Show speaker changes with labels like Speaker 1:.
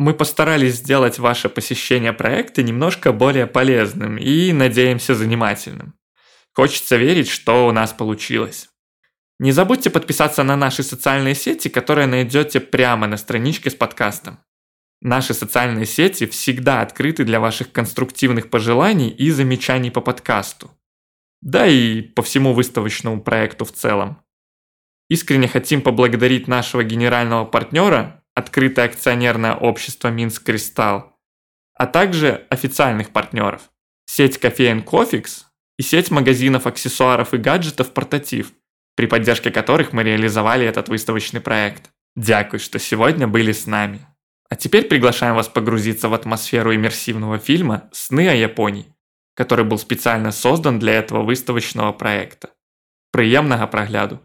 Speaker 1: Мы постарались сделать ваше посещение проекта немножко более полезным и, надеемся, занимательным. Хочется верить, что у нас получилось. Не забудьте подписаться на наши социальные сети, которые найдете прямо на страничке с подкастом. Наши социальные сети всегда открыты для ваших конструктивных пожеланий и замечаний по подкасту. Да и по всему выставочному проекту в целом. Искренне хотим поблагодарить нашего генерального партнера, открытое акционерное общество Минск Кристалл, а также официальных партнеров, сеть кофеин Кофикс и сеть магазинов аксессуаров и гаджетов Портатив, при поддержке которых мы реализовали этот выставочный проект. Дякую, что сегодня были с нами. А теперь приглашаем вас погрузиться в атмосферу иммерсивного фильма «Сны о Японии», который был специально создан для этого выставочного проекта. Приємного прогляду!